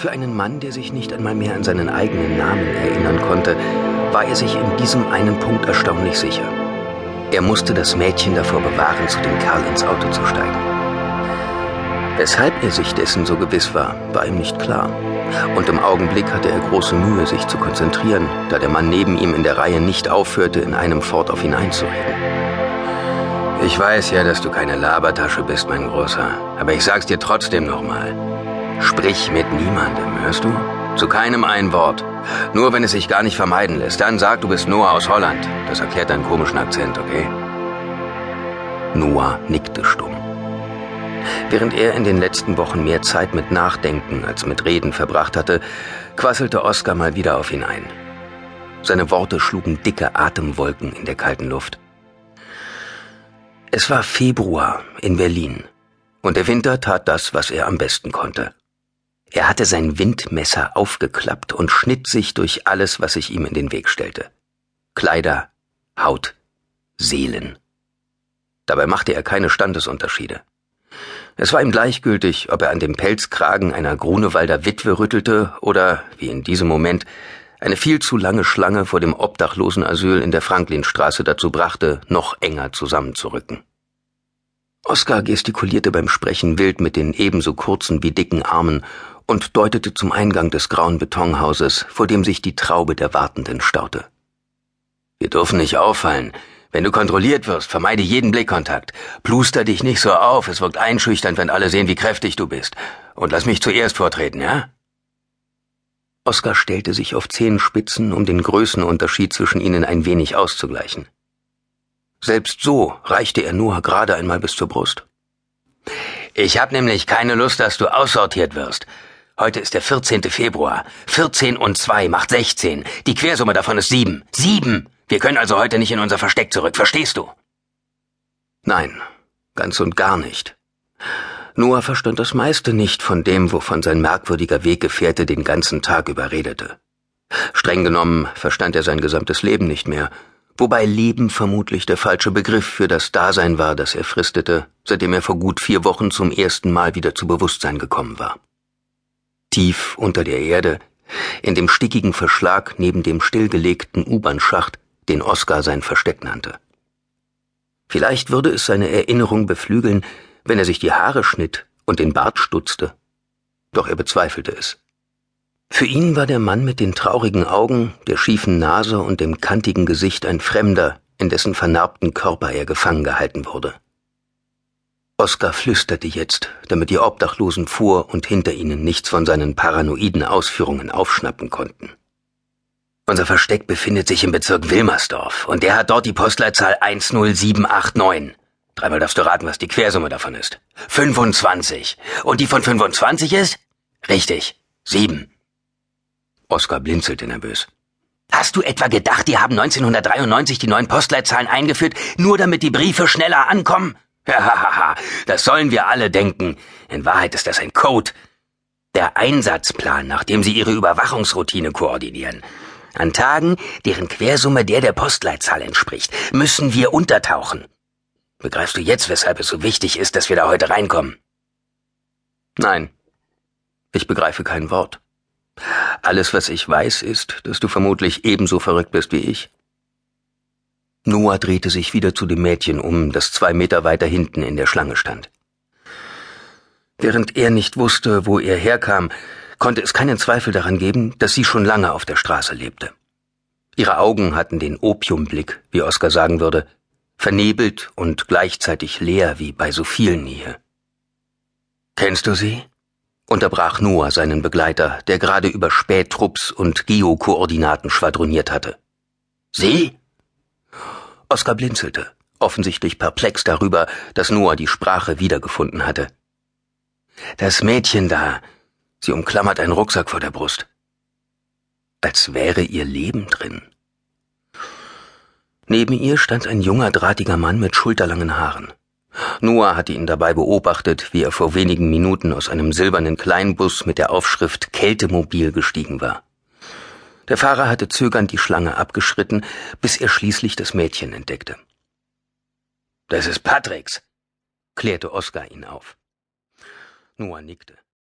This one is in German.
Für einen Mann, der sich nicht einmal mehr an seinen eigenen Namen erinnern konnte, war er sich in diesem einen Punkt erstaunlich sicher. Er musste das Mädchen davor bewahren, zu dem Kerl ins Auto zu steigen. Weshalb er sich dessen so gewiss war, war ihm nicht klar. Und im Augenblick hatte er große Mühe, sich zu konzentrieren, da der Mann neben ihm in der Reihe nicht aufhörte, in einem fort auf ihn einzureden. Ich weiß ja, dass du keine Labertasche bist, mein Großer, aber ich sag's dir trotzdem nochmal. Sprich mit niemandem, hörst du? Zu keinem ein Wort. Nur wenn es sich gar nicht vermeiden lässt, dann sag, du bist Noah aus Holland. Das erklärt deinen komischen Akzent, okay? Noah nickte stumm. Während er in den letzten Wochen mehr Zeit mit Nachdenken als mit Reden verbracht hatte, quasselte Oskar mal wieder auf ihn ein. Seine Worte schlugen dicke Atemwolken in der kalten Luft. Es war Februar in Berlin, und der Winter tat das, was er am besten konnte. Er hatte sein Windmesser aufgeklappt und schnitt sich durch alles, was sich ihm in den Weg stellte. Kleider, Haut, Seelen. Dabei machte er keine Standesunterschiede. Es war ihm gleichgültig, ob er an dem Pelzkragen einer Grunewalder Witwe rüttelte oder, wie in diesem Moment, eine viel zu lange Schlange vor dem Obdachlosenasyl in der Franklinstraße dazu brachte, noch enger zusammenzurücken. Oskar gestikulierte beim Sprechen wild mit den ebenso kurzen wie dicken Armen und deutete zum Eingang des grauen Betonhauses, vor dem sich die Traube der Wartenden staute. Wir dürfen nicht auffallen. Wenn du kontrolliert wirst, vermeide jeden Blickkontakt. Pluster dich nicht so auf, es wirkt einschüchternd, wenn alle sehen, wie kräftig du bist. Und lass mich zuerst vortreten, ja? Oskar stellte sich auf Zehenspitzen, um den Größenunterschied zwischen ihnen ein wenig auszugleichen. Selbst so reichte er Noah gerade einmal bis zur Brust. Ich hab nämlich keine Lust, dass du aussortiert wirst. Heute ist der 14. Februar. 14 und 2 macht 16. Die Quersumme davon ist 7. 7! Wir können also heute nicht in unser Versteck zurück, verstehst du? Nein, ganz und gar nicht. Noah verstand das meiste nicht von dem, wovon sein merkwürdiger Weggefährte den ganzen Tag überredete. Streng genommen verstand er sein gesamtes Leben nicht mehr, wobei Leben vermutlich der falsche Begriff für das Dasein war, das er fristete, seitdem er vor gut vier Wochen zum ersten Mal wieder zu Bewusstsein gekommen war. Tief unter der Erde, in dem stickigen Verschlag neben dem stillgelegten U-Bahn-Schacht, den Oskar sein Versteck nannte. Vielleicht würde es seine Erinnerung beflügeln, wenn er sich die Haare schnitt und den Bart stutzte. Doch er bezweifelte es. Für ihn war der Mann mit den traurigen Augen, der schiefen Nase und dem kantigen Gesicht ein Fremder, in dessen vernarbten Körper er gefangen gehalten wurde. Oskar flüsterte jetzt, damit die Obdachlosen vor und hinter ihnen nichts von seinen paranoiden Ausführungen aufschnappen konnten. Unser Versteck befindet sich im Bezirk Wilmersdorf und der hat dort die Postleitzahl 10789. Dreimal darfst du raten, was die Quersumme davon ist. 25. Und die von 25 ist? Richtig. Sieben. Oskar blinzelte nervös. Hast du etwa gedacht, die haben 1993 die neuen Postleitzahlen eingeführt, nur damit die Briefe schneller ankommen? Hahaha, das sollen wir alle denken. In Wahrheit ist das ein Code. Der Einsatzplan, nach dem Sie Ihre Überwachungsroutine koordinieren. An Tagen, deren Quersumme der der Postleitzahl entspricht, müssen wir untertauchen. Begreifst du jetzt, weshalb es so wichtig ist, dass wir da heute reinkommen? Nein, ich begreife kein Wort. Alles, was ich weiß, ist, dass du vermutlich ebenso verrückt bist wie ich. Noah drehte sich wieder zu dem Mädchen um, das zwei Meter weiter hinten in der Schlange stand. Während er nicht wusste, wo er herkam, konnte es keinen Zweifel daran geben, dass sie schon lange auf der Straße lebte. Ihre Augen hatten den Opiumblick, wie Oskar sagen würde, vernebelt und gleichzeitig leer wie bei so vielen hier. Kennst du sie? unterbrach Noah seinen Begleiter, der gerade über Spättrupps und Geokoordinaten schwadroniert hatte. Sie? Oskar blinzelte, offensichtlich perplex darüber, dass Noah die Sprache wiedergefunden hatte. Das Mädchen da, sie umklammert einen Rucksack vor der Brust. Als wäre ihr Leben drin. Neben ihr stand ein junger, drahtiger Mann mit schulterlangen Haaren. Noah hatte ihn dabei beobachtet, wie er vor wenigen Minuten aus einem silbernen Kleinbus mit der Aufschrift Kältemobil gestiegen war. Der Fahrer hatte zögernd die Schlange abgeschritten, bis er schließlich das Mädchen entdeckte. Das ist Patricks, klärte Oskar ihn auf. Noah nickte.